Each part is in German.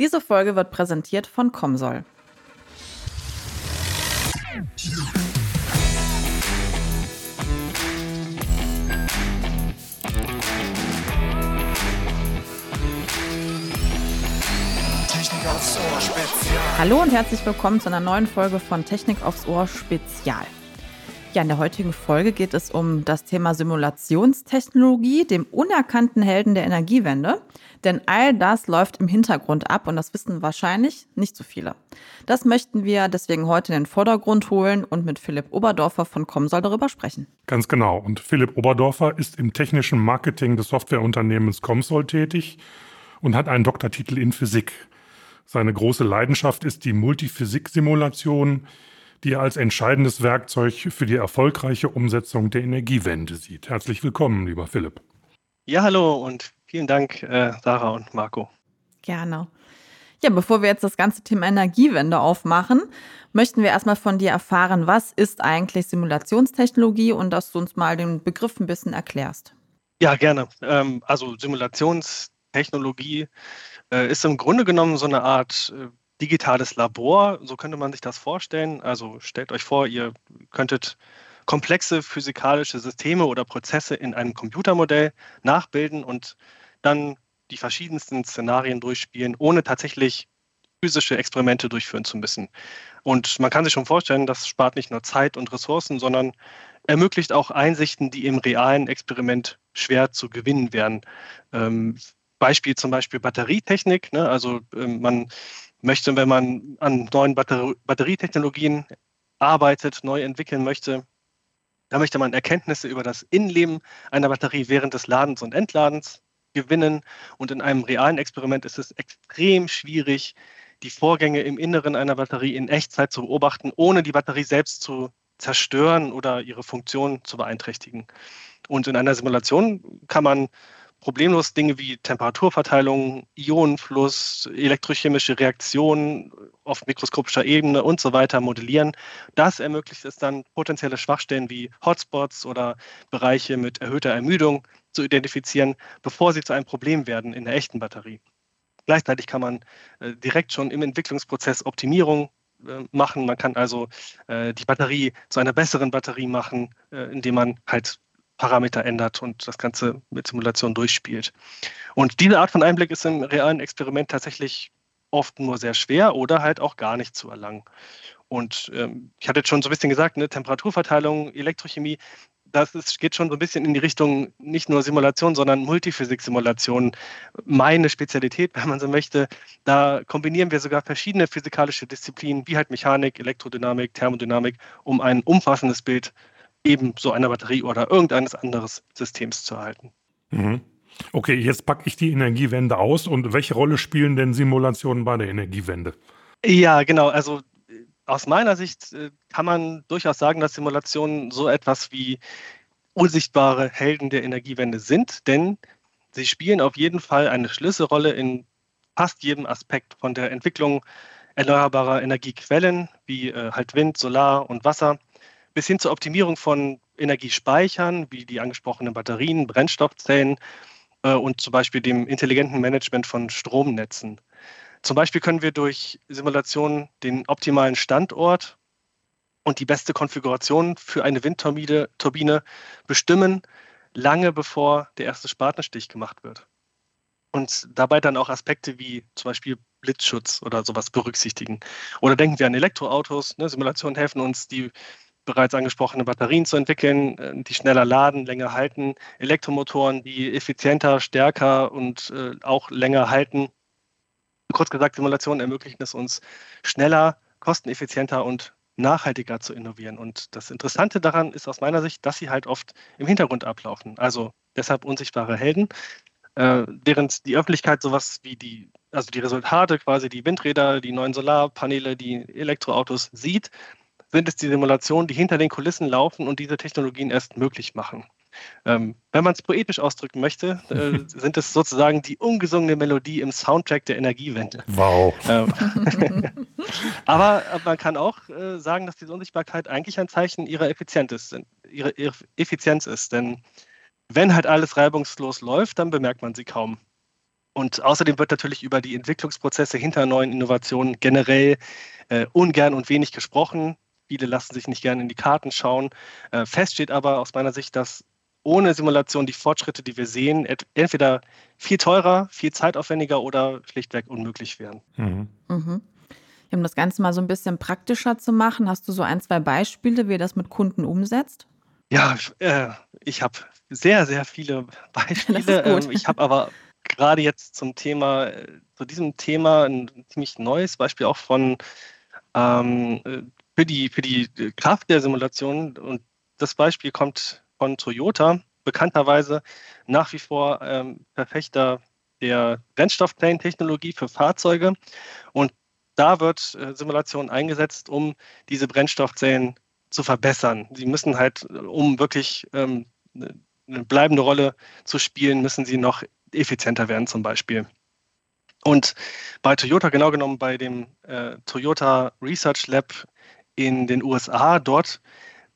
Diese Folge wird präsentiert von Comsol. Hallo und herzlich willkommen zu einer neuen Folge von Technik aufs Ohr Spezial. Ja, in der heutigen Folge geht es um das Thema Simulationstechnologie, dem unerkannten Helden der Energiewende. Denn all das läuft im Hintergrund ab und das wissen wahrscheinlich nicht so viele. Das möchten wir deswegen heute in den Vordergrund holen und mit Philipp Oberdorfer von Comsol darüber sprechen. Ganz genau. Und Philipp Oberdorfer ist im technischen Marketing des Softwareunternehmens Comsol tätig und hat einen Doktortitel in Physik. Seine große Leidenschaft ist die Multiphysik-Simulation, die er als entscheidendes Werkzeug für die erfolgreiche Umsetzung der Energiewende sieht. Herzlich willkommen, lieber Philipp. Ja, hallo und vielen Dank, äh, Sarah und Marco. Gerne. Ja, bevor wir jetzt das ganze Thema Energiewende aufmachen, möchten wir erstmal von dir erfahren, was ist eigentlich Simulationstechnologie und dass du uns mal den Begriff ein bisschen erklärst. Ja, gerne. Ähm, also Simulationstechnologie äh, ist im Grunde genommen so eine Art äh, digitales Labor, so könnte man sich das vorstellen. Also stellt euch vor, ihr könntet komplexe physikalische Systeme oder Prozesse in einem Computermodell nachbilden und dann die verschiedensten Szenarien durchspielen, ohne tatsächlich physische Experimente durchführen zu müssen. Und man kann sich schon vorstellen, das spart nicht nur Zeit und Ressourcen, sondern ermöglicht auch Einsichten, die im realen Experiment schwer zu gewinnen wären. Ähm, Beispiel zum Beispiel Batterietechnik. Ne? Also ähm, man möchte, wenn man an neuen Batter Batterietechnologien arbeitet, neu entwickeln möchte, da möchte man Erkenntnisse über das Innenleben einer Batterie während des Ladens und Entladens gewinnen. Und in einem realen Experiment ist es extrem schwierig, die Vorgänge im Inneren einer Batterie in Echtzeit zu beobachten, ohne die Batterie selbst zu zerstören oder ihre Funktion zu beeinträchtigen. Und in einer Simulation kann man problemlos Dinge wie Temperaturverteilung, Ionenfluss, elektrochemische Reaktionen auf mikroskopischer Ebene und so weiter modellieren. Das ermöglicht es dann, potenzielle Schwachstellen wie Hotspots oder Bereiche mit erhöhter Ermüdung zu identifizieren, bevor sie zu einem Problem werden in der echten Batterie. Gleichzeitig kann man äh, direkt schon im Entwicklungsprozess Optimierung äh, machen. Man kann also äh, die Batterie zu einer besseren Batterie machen, indem man halt Parameter ändert und das Ganze mit Simulation durchspielt. Und diese Art von Einblick ist im realen Experiment tatsächlich oft nur sehr schwer oder halt auch gar nicht zu erlangen. Und ähm, ich hatte jetzt schon so ein bisschen gesagt, ne, Temperaturverteilung, Elektrochemie, das ist, geht schon so ein bisschen in die Richtung nicht nur Simulation, sondern Multiphysik-Simulation. Meine Spezialität, wenn man so möchte. Da kombinieren wir sogar verschiedene physikalische Disziplinen, wie halt Mechanik, Elektrodynamik, Thermodynamik, um ein umfassendes Bild eben so einer Batterie oder irgendeines anderes Systems zu erhalten. Mhm. Okay, jetzt packe ich die Energiewende aus. Und welche Rolle spielen denn Simulationen bei der Energiewende? Ja, genau. Also aus meiner Sicht äh, kann man durchaus sagen, dass Simulationen so etwas wie unsichtbare Helden der Energiewende sind, denn sie spielen auf jeden Fall eine Schlüsselrolle in fast jedem Aspekt von der Entwicklung erneuerbarer Energiequellen wie äh, halt Wind, Solar und Wasser bis hin zur Optimierung von Energiespeichern, wie die angesprochenen Batterien, Brennstoffzellen äh, und zum Beispiel dem intelligenten Management von Stromnetzen. Zum Beispiel können wir durch Simulationen den optimalen Standort und die beste Konfiguration für eine Windturbine Turbine bestimmen, lange bevor der erste Spatenstich gemacht wird. Und dabei dann auch Aspekte wie zum Beispiel Blitzschutz oder sowas berücksichtigen. Oder denken wir an Elektroautos. Ne? Simulationen helfen uns, die bereits angesprochene Batterien zu entwickeln, äh, die schneller laden, länger halten, Elektromotoren, die effizienter, stärker und äh, auch länger halten. Kurz gesagt, Simulationen ermöglichen es uns schneller, kosteneffizienter und nachhaltiger zu innovieren. Und das Interessante daran ist aus meiner Sicht, dass sie halt oft im Hintergrund ablaufen. Also deshalb unsichtbare Helden. Äh, während die Öffentlichkeit sowas wie die, also die Resultate, quasi die Windräder, die neuen Solarpaneele, die Elektroautos sieht, sind es die Simulationen, die hinter den Kulissen laufen und diese Technologien erst möglich machen. Ähm, wenn man es poetisch ausdrücken möchte, äh, sind es sozusagen die ungesungene Melodie im Soundtrack der Energiewende. Wow. Ähm, aber man kann auch äh, sagen, dass diese Unsichtbarkeit eigentlich ein Zeichen ihrer Effizienz ist, ihrer, ihrer Effizienz ist. Denn wenn halt alles reibungslos läuft, dann bemerkt man sie kaum. Und außerdem wird natürlich über die Entwicklungsprozesse hinter neuen Innovationen generell äh, ungern und wenig gesprochen. Viele lassen sich nicht gerne in die Karten schauen. Äh, fest steht aber aus meiner Sicht, dass ohne Simulation die Fortschritte, die wir sehen, entweder viel teurer, viel zeitaufwendiger oder schlichtweg unmöglich wären. Mhm. Mhm. Um das Ganze mal so ein bisschen praktischer zu machen, hast du so ein, zwei Beispiele, wie ihr das mit Kunden umsetzt? Ja, äh, ich habe sehr, sehr viele Beispiele. Ähm, ich habe aber gerade jetzt zum Thema, äh, zu diesem Thema ein ziemlich neues Beispiel auch von ähm, äh, für, die, für die Kraft der Simulation. Und das Beispiel kommt von Toyota, bekannterweise nach wie vor ähm, Verfechter der Brennstoffzellentechnologie für Fahrzeuge. Und da wird äh, Simulation eingesetzt, um diese Brennstoffzellen zu verbessern. Sie müssen halt, um wirklich ähm, eine bleibende Rolle zu spielen, müssen sie noch effizienter werden zum Beispiel. Und bei Toyota, genau genommen bei dem äh, Toyota Research Lab in den USA, dort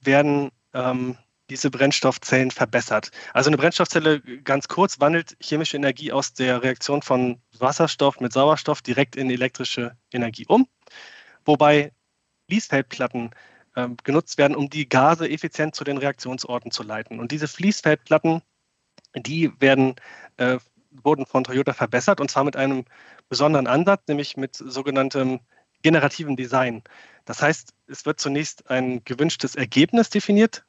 werden ähm, diese Brennstoffzellen verbessert. Also eine Brennstoffzelle, ganz kurz, wandelt chemische Energie aus der Reaktion von Wasserstoff mit Sauerstoff direkt in elektrische Energie um, wobei Fließfeldplatten äh, genutzt werden, um die Gase effizient zu den Reaktionsorten zu leiten. Und diese Fließfeldplatten, die werden, äh, wurden von Toyota verbessert und zwar mit einem besonderen Ansatz, nämlich mit sogenanntem generativen Design. Das heißt, es wird zunächst ein gewünschtes Ergebnis definiert,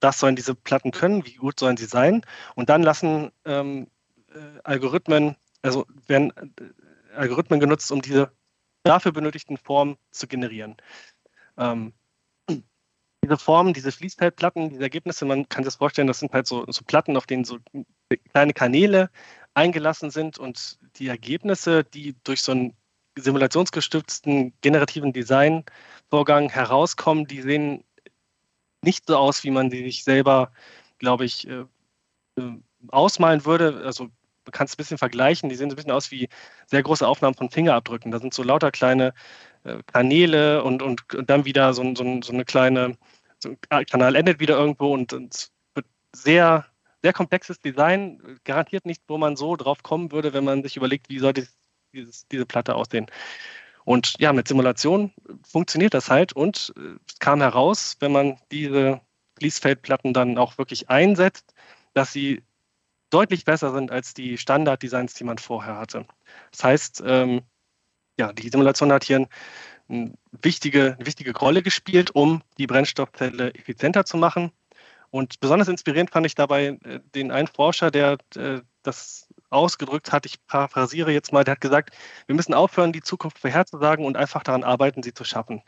das sollen diese Platten können, wie gut sollen sie sein. Und dann lassen ähm, äh, Algorithmen, also werden äh, Algorithmen genutzt, um diese dafür benötigten Formen zu generieren. Ähm, diese Formen, diese Fließfeldplatten, diese Ergebnisse, man kann sich das vorstellen, das sind halt so, so Platten, auf denen so kleine Kanäle eingelassen sind und die Ergebnisse, die durch so einen simulationsgestützten generativen Designvorgang herauskommen, die sehen nicht so aus, wie man sie sich selber, glaube ich, äh, äh, ausmalen würde. Also man kann es ein bisschen vergleichen. Die sehen so ein bisschen aus wie sehr große Aufnahmen von Fingerabdrücken. Da sind so lauter kleine äh, Kanäle und, und, und, dann wieder so, so, so eine kleine, so ein Kanal endet wieder irgendwo und es wird sehr, sehr komplexes Design. Garantiert nicht, wo man so drauf kommen würde, wenn man sich überlegt, wie soll dieses, diese Platte aussehen. Und ja, mit Simulation funktioniert das halt und äh, es kam heraus, wenn man diese Fließfeldplatten dann auch wirklich einsetzt, dass sie deutlich besser sind als die Standarddesigns, die man vorher hatte. Das heißt, ähm, ja, die Simulation hat hier eine wichtige, eine wichtige Rolle gespielt, um die Brennstoffzelle effizienter zu machen. Und besonders inspirierend fand ich dabei äh, den einen Forscher, der äh, das ausgedrückt hat, ich paraphrasiere jetzt mal, der hat gesagt, wir müssen aufhören, die Zukunft vorherzusagen und einfach daran arbeiten, sie zu schaffen.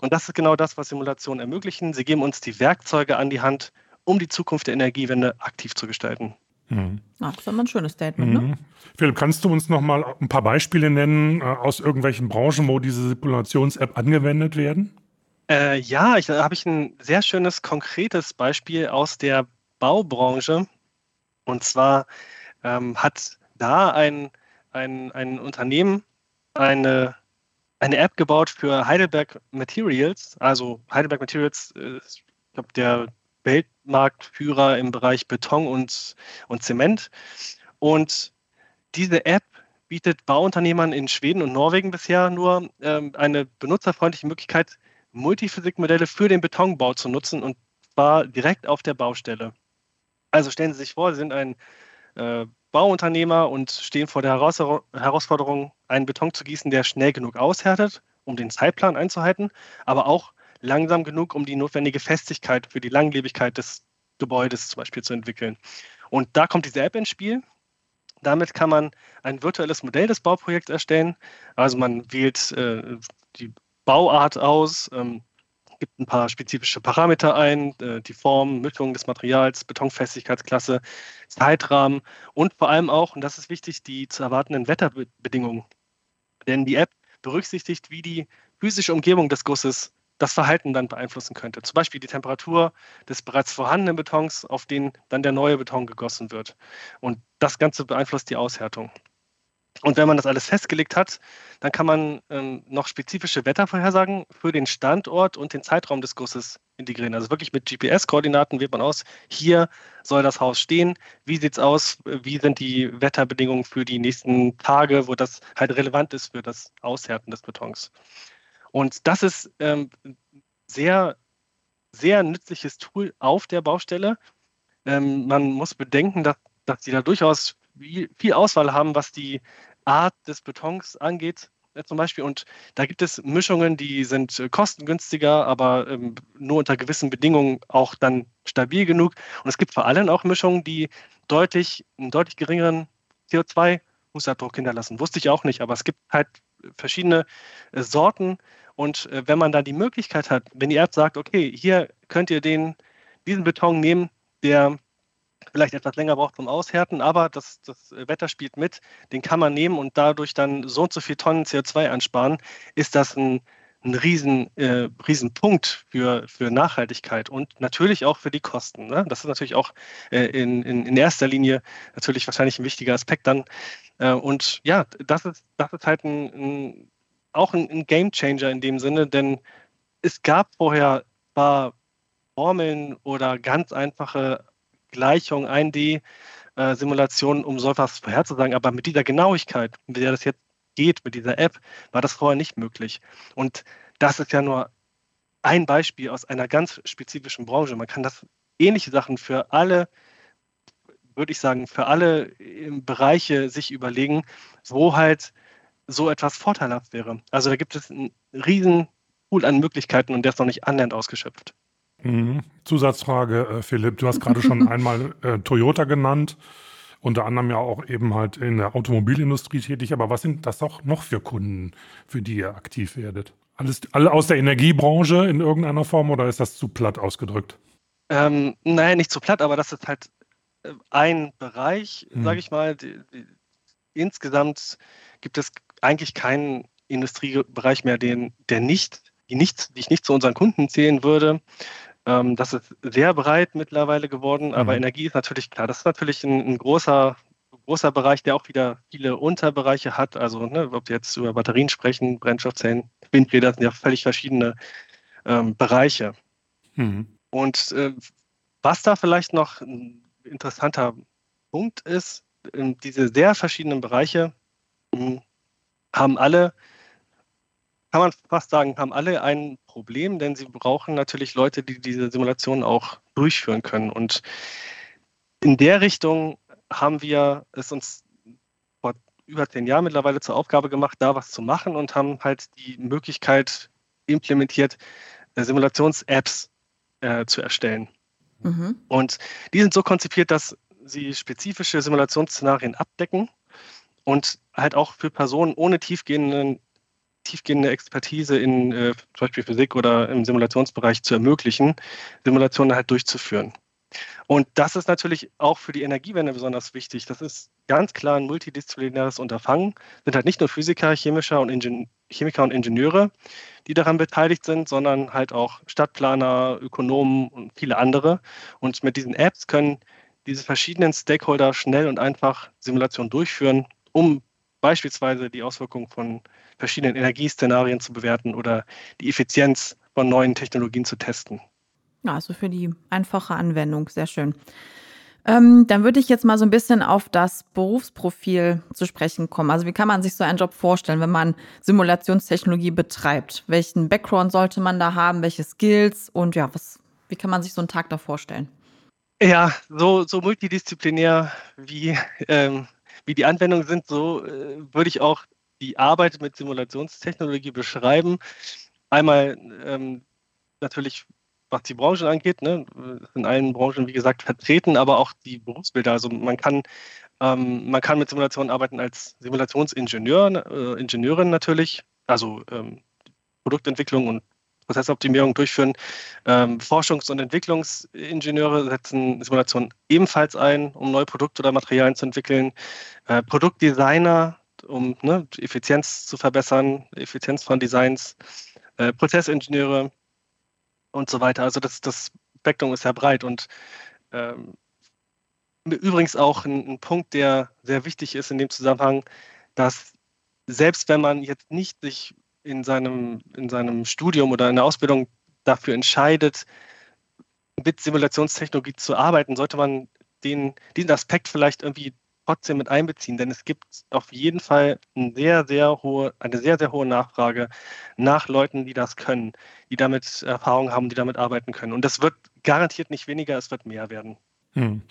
Und das ist genau das, was Simulationen ermöglichen. Sie geben uns die Werkzeuge an die Hand, um die Zukunft der Energiewende aktiv zu gestalten. Mhm. Ach, das ist immer ein schönes Statement, ne? mhm. ne? Philipp, kannst du uns noch mal ein paar Beispiele nennen äh, aus irgendwelchen Branchen, wo diese Simulations-App angewendet werden? Äh, ja, ich, da habe ich ein sehr schönes, konkretes Beispiel aus der Baubranche. Und zwar ähm, hat da ein, ein, ein Unternehmen eine, eine App gebaut für Heidelberg Materials. Also Heidelberg Materials ist, ich glaube, der Weltmarktführer im Bereich Beton und, und Zement. Und diese App bietet Bauunternehmern in Schweden und Norwegen bisher nur ähm, eine benutzerfreundliche Möglichkeit, Multiphysikmodelle für den Betonbau zu nutzen und zwar direkt auf der Baustelle. Also stellen Sie sich vor, Sie sind ein äh, Bauunternehmer und stehen vor der Herausforderung, einen Beton zu gießen, der schnell genug aushärtet, um den Zeitplan einzuhalten, aber auch langsam genug, um die notwendige Festigkeit für die Langlebigkeit des Gebäudes zum Beispiel zu entwickeln. Und da kommt diese App ins Spiel. Damit kann man ein virtuelles Modell des Bauprojekts erstellen. Also man wählt äh, die Bauart aus, ähm, gibt ein paar spezifische Parameter ein, äh, die Form, Mischung des Materials, Betonfestigkeitsklasse, Zeitrahmen und vor allem auch, und das ist wichtig, die zu erwartenden Wetterbedingungen. Denn die App berücksichtigt, wie die physische Umgebung des Gusses das Verhalten dann beeinflussen könnte. Zum Beispiel die Temperatur des bereits vorhandenen Betons, auf den dann der neue Beton gegossen wird. Und das Ganze beeinflusst die Aushärtung. Und wenn man das alles festgelegt hat, dann kann man ähm, noch spezifische Wettervorhersagen für den Standort und den Zeitraum des Gusses integrieren. Also wirklich mit GPS-Koordinaten wählt man aus, hier soll das Haus stehen, wie sieht es aus, wie sind die Wetterbedingungen für die nächsten Tage, wo das halt relevant ist für das Aushärten des Betons. Und das ist ähm, sehr, sehr nützliches Tool auf der Baustelle. Ähm, man muss bedenken, dass, dass sie da durchaus viel, Auswahl haben, was die Art des Betons angeht äh, zum Beispiel. Und da gibt es Mischungen, die sind äh, kostengünstiger, aber ähm, nur unter gewissen Bedingungen auch dann stabil genug. Und es gibt vor allem auch Mischungen, die deutlich, einen deutlich geringeren CO2-Fußabdruck hinterlassen. Wusste ich auch nicht, aber es gibt halt verschiedene äh, Sorten. Und äh, wenn man da die Möglichkeit hat, wenn die App sagt, okay, hier könnt ihr den, diesen Beton nehmen, der vielleicht etwas länger braucht zum Aushärten, aber das, das Wetter spielt mit, den kann man nehmen und dadurch dann so und so viel Tonnen CO2 ansparen, ist das ein, ein riesen, äh, riesen für, für Nachhaltigkeit und natürlich auch für die Kosten. Ne? Das ist natürlich auch äh, in, in, in erster Linie natürlich wahrscheinlich ein wichtiger Aspekt dann. Äh, und ja, das ist, das ist halt ein, ein auch ein, ein Game Changer in dem Sinne, denn es gab vorher zwar Formeln oder ganz einfache Gleichung, 1D-Simulationen, äh, um so etwas vorherzusagen. Aber mit dieser Genauigkeit, mit der das jetzt geht, mit dieser App, war das vorher nicht möglich. Und das ist ja nur ein Beispiel aus einer ganz spezifischen Branche. Man kann das ähnliche Sachen für alle, würde ich sagen, für alle Bereiche sich überlegen, wo halt so etwas vorteilhaft wäre. Also da gibt es einen riesen Pool an Möglichkeiten und der ist noch nicht annähernd ausgeschöpft. Mhm. Zusatzfrage, äh, Philipp, du hast gerade schon einmal äh, Toyota genannt, unter anderem ja auch eben halt in der Automobilindustrie tätig, aber was sind das auch noch für Kunden, für die ihr aktiv werdet? Alles, alle aus der Energiebranche in irgendeiner Form oder ist das zu platt ausgedrückt? Ähm, nein, nicht zu platt, aber das ist halt äh, ein Bereich, mhm. sage ich mal. Die, die, insgesamt gibt es eigentlich keinen Industriebereich mehr, den, der nicht, die, nicht, die ich nicht zu unseren Kunden zählen würde. Ähm, das ist sehr breit mittlerweile geworden, aber mhm. Energie ist natürlich klar, das ist natürlich ein, ein, großer, großer Bereich, der auch wieder viele Unterbereiche hat. Also, ne, ob wir jetzt über Batterien sprechen, Brennstoffzellen, Windräder sind ja völlig verschiedene ähm, Bereiche. Mhm. Und äh, was da vielleicht noch ein interessanter Punkt ist, diese sehr verschiedenen Bereiche hm, haben alle kann man fast sagen, haben alle ein Problem, denn sie brauchen natürlich Leute, die diese Simulation auch durchführen können. Und in der Richtung haben wir es uns vor über zehn Jahren mittlerweile zur Aufgabe gemacht, da was zu machen und haben halt die Möglichkeit implementiert, äh, Simulations-Apps äh, zu erstellen. Mhm. Und die sind so konzipiert, dass sie spezifische Simulationsszenarien abdecken und halt auch für Personen ohne tiefgehenden tiefgehende Expertise in äh, zum Beispiel Physik oder im Simulationsbereich zu ermöglichen, Simulationen halt durchzuführen. Und das ist natürlich auch für die Energiewende besonders wichtig. Das ist ganz klar ein multidisziplinäres Unterfangen. Sind halt nicht nur Physiker, Chemischer und Ingen Chemiker und Ingenieure, die daran beteiligt sind, sondern halt auch Stadtplaner, Ökonomen und viele andere. Und mit diesen Apps können diese verschiedenen Stakeholder schnell und einfach Simulationen durchführen, um beispielsweise die Auswirkungen von verschiedenen Energieszenarien zu bewerten oder die Effizienz von neuen Technologien zu testen. Also für die einfache Anwendung, sehr schön. Ähm, dann würde ich jetzt mal so ein bisschen auf das Berufsprofil zu sprechen kommen. Also wie kann man sich so einen Job vorstellen, wenn man Simulationstechnologie betreibt? Welchen Background sollte man da haben? Welche Skills? Und ja, was, wie kann man sich so einen Tag da vorstellen? Ja, so, so multidisziplinär wie ähm, wie die Anwendungen sind, so äh, würde ich auch die Arbeit mit Simulationstechnologie beschreiben. Einmal ähm, natürlich, was die Branche angeht, ne, in allen Branchen, wie gesagt, vertreten, aber auch die Berufsbilder. Also man kann, ähm, man kann mit Simulationen arbeiten als Simulationsingenieur, äh, Ingenieurin natürlich, also ähm, Produktentwicklung und Prozessoptimierung durchführen. Ähm, Forschungs- und Entwicklungsingenieure setzen Simulationen ebenfalls ein, um neue Produkte oder Materialien zu entwickeln. Äh, Produktdesigner, um ne, Effizienz zu verbessern, Effizienz von Designs, äh, Prozessingenieure und so weiter. Also das, das Spektrum ist sehr breit und ähm, übrigens auch ein, ein Punkt, der sehr wichtig ist in dem Zusammenhang, dass selbst wenn man jetzt nicht sich in seinem, in seinem Studium oder in der Ausbildung dafür entscheidet, mit Simulationstechnologie zu arbeiten, sollte man den, diesen Aspekt vielleicht irgendwie trotzdem mit einbeziehen, denn es gibt auf jeden Fall eine sehr, sehr hohe, eine sehr, sehr hohe Nachfrage nach Leuten, die das können, die damit Erfahrung haben, die damit arbeiten können. Und das wird garantiert nicht weniger, es wird mehr werden. Hm.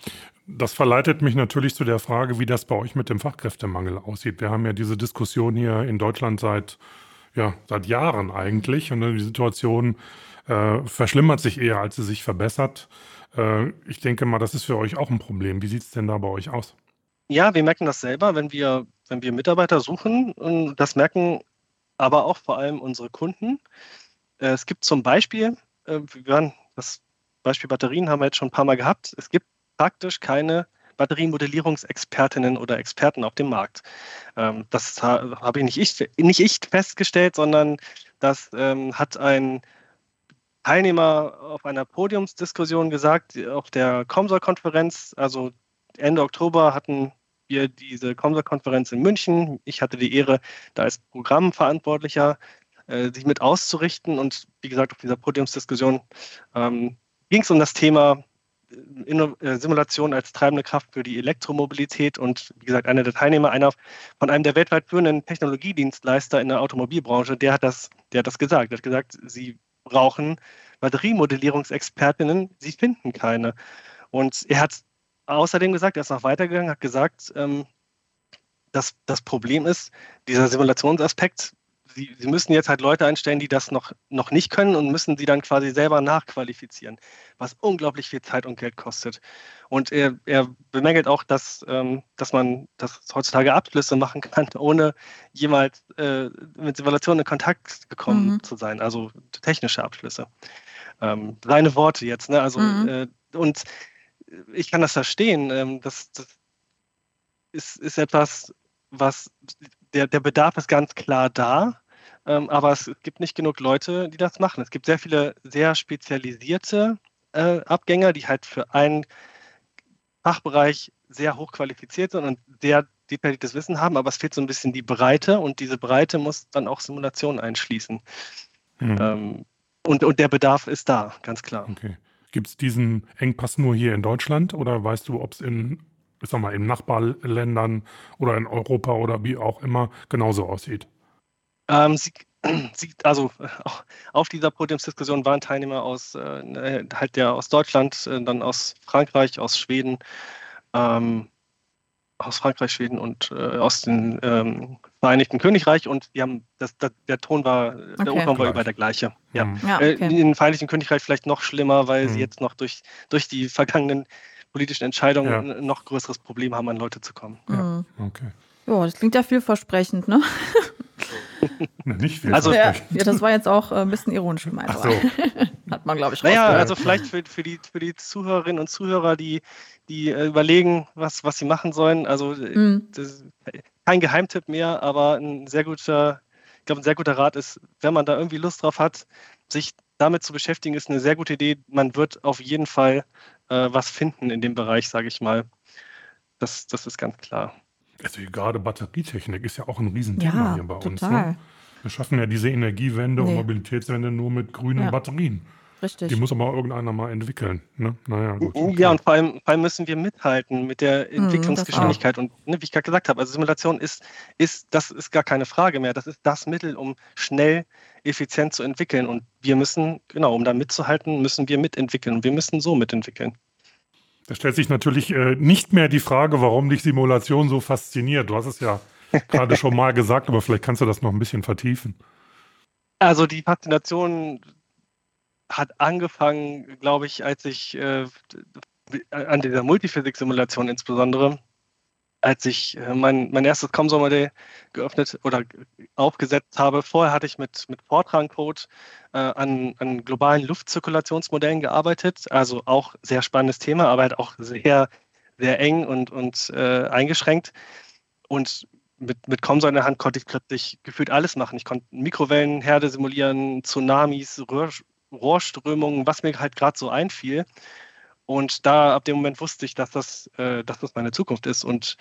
Das verleitet mich natürlich zu der Frage, wie das bei euch mit dem Fachkräftemangel aussieht. Wir haben ja diese Diskussion hier in Deutschland seit, ja, seit Jahren eigentlich und die Situation äh, verschlimmert sich eher, als sie sich verbessert. Äh, ich denke mal, das ist für euch auch ein Problem. Wie sieht es denn da bei euch aus? Ja, wir merken das selber, wenn wir, wenn wir Mitarbeiter suchen. Und das merken aber auch vor allem unsere Kunden. Äh, es gibt zum Beispiel, äh, wir haben das Beispiel Batterien haben wir jetzt schon ein paar Mal gehabt. Es gibt praktisch keine Batteriemodellierungsexpertinnen oder Experten auf dem Markt. Ähm, das habe ich nicht ich, nicht ich festgestellt, sondern das ähm, hat ein Teilnehmer auf einer Podiumsdiskussion gesagt, auf der Comsor-Konferenz, also Ende Oktober hatten wir diese Comsor-Konferenz in München. Ich hatte die Ehre, da als Programmverantwortlicher äh, sich mit auszurichten. Und wie gesagt, auf dieser Podiumsdiskussion ähm, ging es um das Thema äh, Simulation als treibende Kraft für die Elektromobilität und wie gesagt, einer der Teilnehmer, einer von einem der weltweit führenden Technologiedienstleister in der Automobilbranche, der hat das, der hat das gesagt. Er hat gesagt, sie brauchen Batteriemodellierungsexpertinnen, sie finden keine. Und er hat außerdem gesagt, er ist noch weitergegangen, hat gesagt, ähm, dass das Problem ist, dieser Simulationsaspekt, sie, sie müssen jetzt halt Leute einstellen, die das noch, noch nicht können und müssen sie dann quasi selber nachqualifizieren, was unglaublich viel Zeit und Geld kostet. Und er, er bemängelt auch, dass, ähm, dass man das heutzutage Abschlüsse machen kann, ohne jemals äh, mit Simulationen in Kontakt gekommen mhm. zu sein, also technische Abschlüsse. Ähm, seine Worte jetzt, ne? Also, mhm. äh, und ich kann das verstehen. Ähm, das, das ist, ist etwas, was der, der Bedarf ist ganz klar da. Ähm, aber es gibt nicht genug Leute, die das machen. Es gibt sehr viele sehr spezialisierte äh, Abgänger, die halt für einen Fachbereich sehr hoch qualifiziert sind und sehr detailliertes Wissen haben, aber es fehlt so ein bisschen die Breite und diese Breite muss dann auch Simulationen einschließen. Mhm. Ähm, und, und der Bedarf ist da, ganz klar. Okay. Gibt es diesen Engpass nur hier in Deutschland oder weißt du, ob es in, ich sag mal, in Nachbarländern oder in Europa oder wie auch immer genauso aussieht? Ähm, sie, sie, also auf dieser Podiumsdiskussion waren Teilnehmer aus äh, halt der aus Deutschland, äh, dann aus Frankreich, aus Schweden, ähm, aus Frankreich, Schweden und äh, aus dem ähm, Vereinigten Königreich und die haben das, das der Ton war, okay. der O-Ton war über der gleiche. Ja. Mhm. ja äh, okay. in Vereinigten Königreich vielleicht noch schlimmer, weil mhm. sie jetzt noch durch, durch die vergangenen politischen Entscheidungen ja. ein noch größeres Problem haben, an Leute zu kommen. Mhm. Ja. Okay. Ja, das klingt ja vielversprechend, ne? Nicht viel. Also, ja, ja, das war jetzt auch äh, ein bisschen ironisch gemeint. Ach so. Hat man, glaube ich, Naja, also vielleicht für, für, die, für die Zuhörerinnen und Zuhörer, die, die äh, überlegen, was, was sie machen sollen. Also mhm. kein Geheimtipp mehr, aber ein sehr guter, ich glaube, ein sehr guter Rat ist, wenn man da irgendwie Lust drauf hat, sich damit zu beschäftigen, ist eine sehr gute Idee. Man wird auf jeden Fall äh, was finden in dem Bereich, sage ich mal. Das, das ist ganz klar. Also gerade Batterietechnik ist ja auch ein Riesenthema ja, hier bei total. uns. Ne? Wir schaffen ja diese Energiewende nee. und Mobilitätswende nur mit grünen ja. Batterien. Richtig. Die muss aber irgendeiner mal entwickeln. Ne? Naja, gut. Okay. Ja, und vor allem, vor allem, müssen wir mithalten mit der mhm, Entwicklungsgeschwindigkeit. und ne, wie ich gerade gesagt habe, also Simulation ist, ist, das ist gar keine Frage mehr. Das ist das Mittel, um schnell, effizient zu entwickeln. Und wir müssen, genau, um da mitzuhalten, müssen wir mitentwickeln. Und wir müssen so mitentwickeln. Da stellt sich natürlich äh, nicht mehr die Frage, warum dich Simulation so fasziniert. Du hast es ja gerade schon mal gesagt, aber vielleicht kannst du das noch ein bisschen vertiefen. Also die Faszination hat angefangen, glaube ich, als ich äh, an dieser Multiphysik-Simulation insbesondere als ich äh, mein, mein erstes COMSOL-Modell geöffnet oder aufgesetzt habe. Vorher hatte ich mit, mit Fortran-Code äh, an, an globalen Luftzirkulationsmodellen gearbeitet. Also auch sehr spannendes Thema, aber halt auch sehr, sehr eng und, und äh, eingeschränkt. Und mit, mit COMSOL in der Hand konnte ich plötzlich gefühlt alles machen. Ich konnte Mikrowellenherde simulieren, Tsunamis, Rohr, Rohrströmungen, was mir halt gerade so einfiel. Und da ab dem Moment wusste ich, dass das, äh, dass das meine Zukunft ist. Und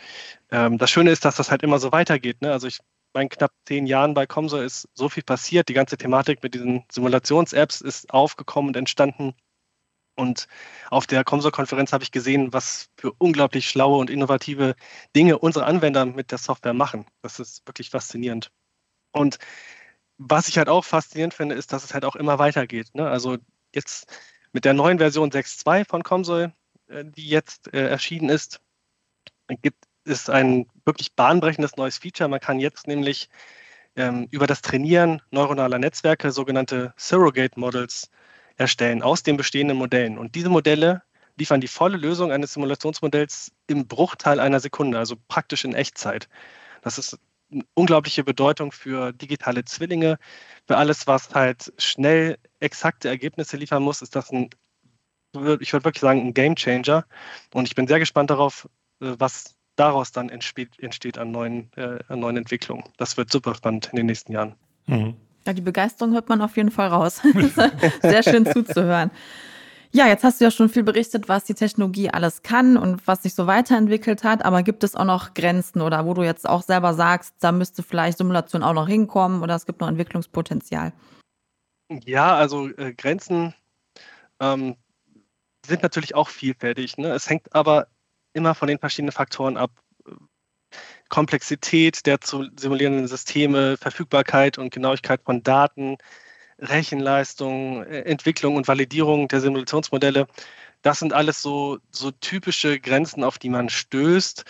ähm, das Schöne ist, dass das halt immer so weitergeht. Ne? Also ich meinen knapp zehn Jahren bei Comso ist so viel passiert. Die ganze Thematik mit diesen Simulations-Apps ist aufgekommen und entstanden. Und auf der Comso-Konferenz habe ich gesehen, was für unglaublich schlaue und innovative Dinge unsere Anwender mit der Software machen. Das ist wirklich faszinierend. Und was ich halt auch faszinierend finde, ist, dass es halt auch immer weitergeht. Ne? Also jetzt mit der neuen Version 6.2 von Comsol, äh, die jetzt äh, erschienen ist, gibt es ein wirklich bahnbrechendes neues Feature. Man kann jetzt nämlich ähm, über das Trainieren neuronaler Netzwerke sogenannte Surrogate Models erstellen aus den bestehenden Modellen. Und diese Modelle liefern die volle Lösung eines Simulationsmodells im Bruchteil einer Sekunde, also praktisch in Echtzeit. Das ist unglaubliche Bedeutung für digitale Zwillinge. Für alles, was halt schnell exakte Ergebnisse liefern muss, ist das ein, ich würde wirklich sagen, ein Game Changer. Und ich bin sehr gespannt darauf, äh, was daraus dann entsteht, entsteht an, neuen, äh, an neuen Entwicklungen. Das wird super spannend in den nächsten Jahren. Mhm. Ja, die Begeisterung hört man auf jeden Fall raus. Sehr schön zuzuhören. Ja, jetzt hast du ja schon viel berichtet, was die Technologie alles kann und was sich so weiterentwickelt hat. Aber gibt es auch noch Grenzen oder wo du jetzt auch selber sagst, da müsste vielleicht Simulation auch noch hinkommen oder es gibt noch Entwicklungspotenzial? Ja, also äh, Grenzen ähm, sind natürlich auch vielfältig. Ne? Es hängt aber immer von den verschiedenen Faktoren ab. Komplexität der zu simulierenden Systeme, Verfügbarkeit und Genauigkeit von Daten, Rechenleistung, äh, Entwicklung und Validierung der Simulationsmodelle. Das sind alles so, so typische Grenzen, auf die man stößt.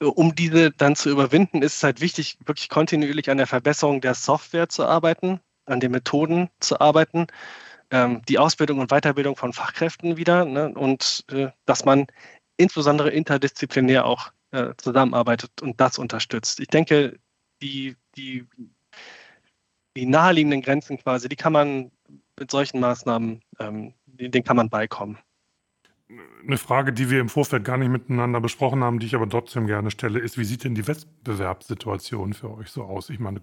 Um diese dann zu überwinden, ist es halt wichtig, wirklich kontinuierlich an der Verbesserung der Software zu arbeiten, an den Methoden zu arbeiten, ähm, die Ausbildung und Weiterbildung von Fachkräften wieder ne, und äh, dass man insbesondere interdisziplinär auch äh, zusammenarbeitet und das unterstützt. Ich denke, die, die, die naheliegenden Grenzen quasi, die kann man mit solchen Maßnahmen, ähm, denen kann man beikommen. Eine Frage, die wir im Vorfeld gar nicht miteinander besprochen haben, die ich aber trotzdem gerne stelle, ist, wie sieht denn die Wettbewerbssituation für euch so aus? Ich meine,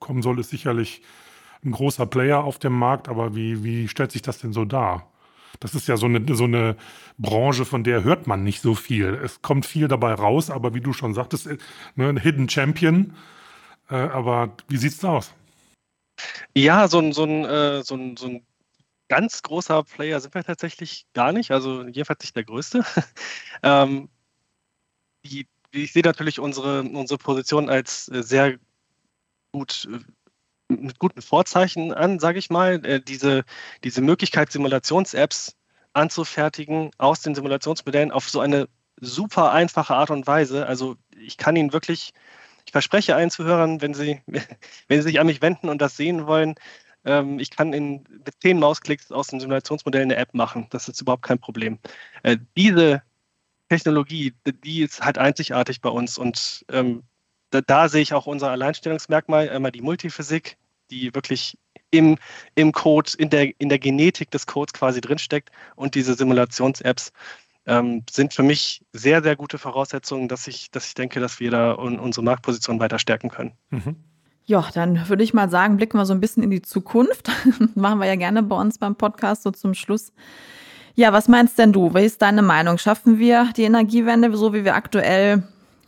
Comsol ist sicherlich ein großer Player auf dem Markt, aber wie, wie stellt sich das denn so dar? Das ist ja so eine, so eine Branche, von der hört man nicht so viel. Es kommt viel dabei raus, aber wie du schon sagtest, äh, ne, ein Hidden Champion. Äh, aber wie sieht es aus? Ja, so ein, so, ein, äh, so, ein, so ein ganz großer Player sind wir tatsächlich gar nicht, also jedenfalls nicht der größte. ähm, die, ich sehe natürlich unsere, unsere Position als äh, sehr gut äh, mit guten Vorzeichen an, sage ich mal. Äh, diese, diese Möglichkeit, Simulations-Apps anzufertigen aus den Simulationsmodellen auf so eine super einfache Art und Weise. Also ich kann Ihnen wirklich, ich verspreche allen Zuhörern, wenn Sie, wenn Sie sich an mich wenden und das sehen wollen, ähm, ich kann in, mit zehn Mausklicks aus dem Simulationsmodell eine App machen. Das ist überhaupt kein Problem. Äh, diese Technologie, die ist halt einzigartig bei uns und ähm, da, da, sehe ich auch unser Alleinstellungsmerkmal, einmal die Multiphysik, die wirklich im, im Code, in der, in der Genetik des Codes quasi drinsteckt und diese Simulations-Apps ähm, sind für mich sehr, sehr gute Voraussetzungen, dass ich, dass ich denke, dass wir da unsere Marktposition weiter stärken können. Mhm. Ja, dann würde ich mal sagen, blicken wir so ein bisschen in die Zukunft. Machen wir ja gerne bei uns beim Podcast so zum Schluss. Ja, was meinst denn du? Wie ist deine Meinung? Schaffen wir die Energiewende, so wie wir aktuell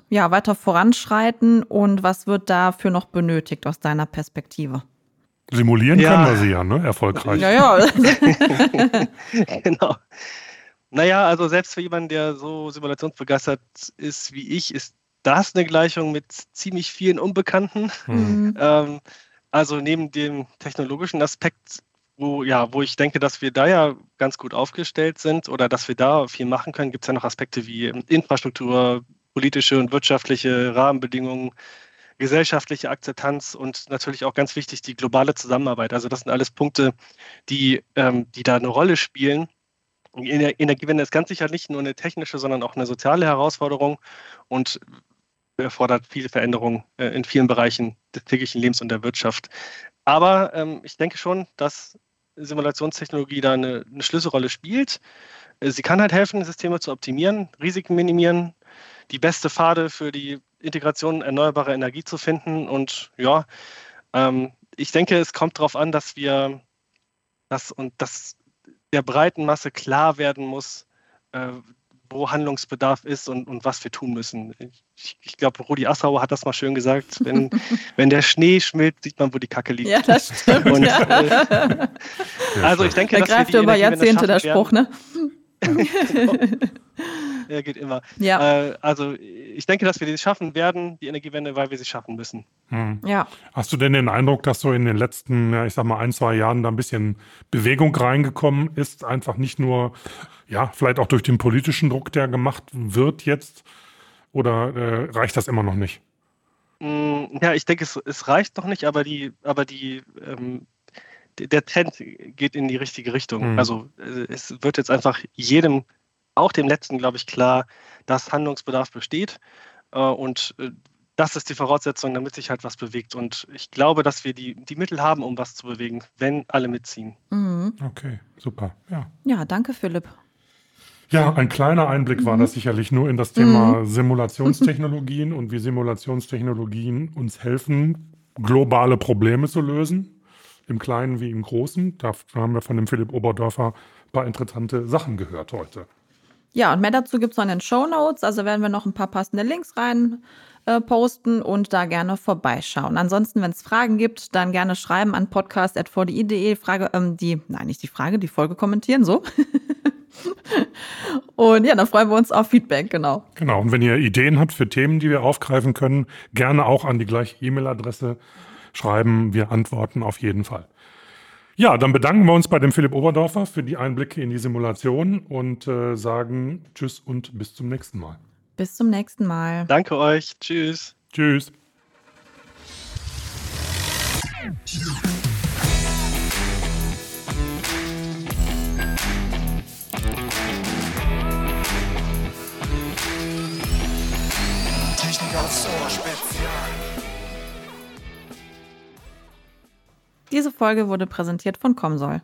ja, weiter voranschreiten und was wird dafür noch benötigt aus deiner Perspektive? Simulieren ja. können wir sie ja, ne? Erfolgreich. Ja, ja. genau. Naja, also selbst für jemanden, der so simulationsbegeistert ist wie ich, ist das eine Gleichung mit ziemlich vielen Unbekannten. Mhm. Ähm, also neben dem technologischen Aspekt, wo, ja, wo ich denke, dass wir da ja ganz gut aufgestellt sind oder dass wir da viel machen können, gibt es ja noch Aspekte wie Infrastruktur, politische und wirtschaftliche Rahmenbedingungen, gesellschaftliche Akzeptanz und natürlich auch ganz wichtig die globale Zusammenarbeit. Also das sind alles Punkte, die, ähm, die da eine Rolle spielen. Energiewende ist ganz sicher nicht nur eine technische, sondern auch eine soziale Herausforderung und erfordert viele Veränderungen äh, in vielen Bereichen des täglichen Lebens und der Wirtschaft. Aber ähm, ich denke schon, dass Simulationstechnologie da eine, eine Schlüsselrolle spielt. Sie kann halt helfen, Systeme zu optimieren, Risiken minimieren, die beste Pfade für die Integration erneuerbarer Energie zu finden. Und ja, ähm, ich denke, es kommt darauf an, dass wir das und dass der breiten Masse klar werden muss, äh, wo Handlungsbedarf ist und, und was wir tun müssen. Ich, ich glaube, Rudi Assauer hat das mal schön gesagt. Wenn, wenn der Schnee schmilzt, sieht man, wo die Kacke liegt. Ja, das stimmt. Und, ja. Äh, also ich denke, da greift über Jahrzehnte der Spruch, ne? Er geht immer. Ja. Äh, also ich denke, dass wir die schaffen werden, die Energiewende, weil wir sie schaffen müssen. Hm. Ja. Hast du denn den Eindruck, dass so in den letzten, ja, ich sag mal, ein, zwei Jahren da ein bisschen Bewegung reingekommen ist? Einfach nicht nur, ja, vielleicht auch durch den politischen Druck, der gemacht wird jetzt? Oder äh, reicht das immer noch nicht? Mm, ja, ich denke, es, es reicht noch nicht, aber die, aber die ähm, der Trend geht in die richtige Richtung. Mhm. Also äh, es wird jetzt einfach jedem, auch dem letzten, glaube ich, klar, dass Handlungsbedarf besteht. Äh, und äh, das ist die Voraussetzung, damit sich halt was bewegt. Und ich glaube, dass wir die, die Mittel haben, um was zu bewegen, wenn alle mitziehen. Mhm. Okay, super. Ja. ja, danke, Philipp. Ja, ein kleiner Einblick mhm. war das sicherlich nur in das Thema mhm. Simulationstechnologien und wie Simulationstechnologien uns helfen, globale Probleme zu lösen im Kleinen wie im Großen. Da haben wir von dem Philipp Oberdorfer ein paar interessante Sachen gehört heute. Ja, und mehr dazu gibt es noch in den Show Notes. Also werden wir noch ein paar passende Links rein äh, posten und da gerne vorbeischauen. Ansonsten, wenn es Fragen gibt, dann gerne schreiben an podcast.vdi.de. Frage, ähm, die, nein, nicht die Frage, die Folge kommentieren, so. und ja, dann freuen wir uns auf Feedback, genau. Genau. Und wenn ihr Ideen habt für Themen, die wir aufgreifen können, gerne auch an die gleiche E-Mail-Adresse schreiben. Wir antworten auf jeden Fall. Ja, dann bedanken wir uns bei dem Philipp Oberdorfer für die Einblicke in die Simulation und äh, sagen Tschüss und bis zum nächsten Mal. Bis zum nächsten Mal. Danke euch. Tschüss. Tschüss. Technik aufs Ohr Spezial. Diese Folge wurde präsentiert von Comsol.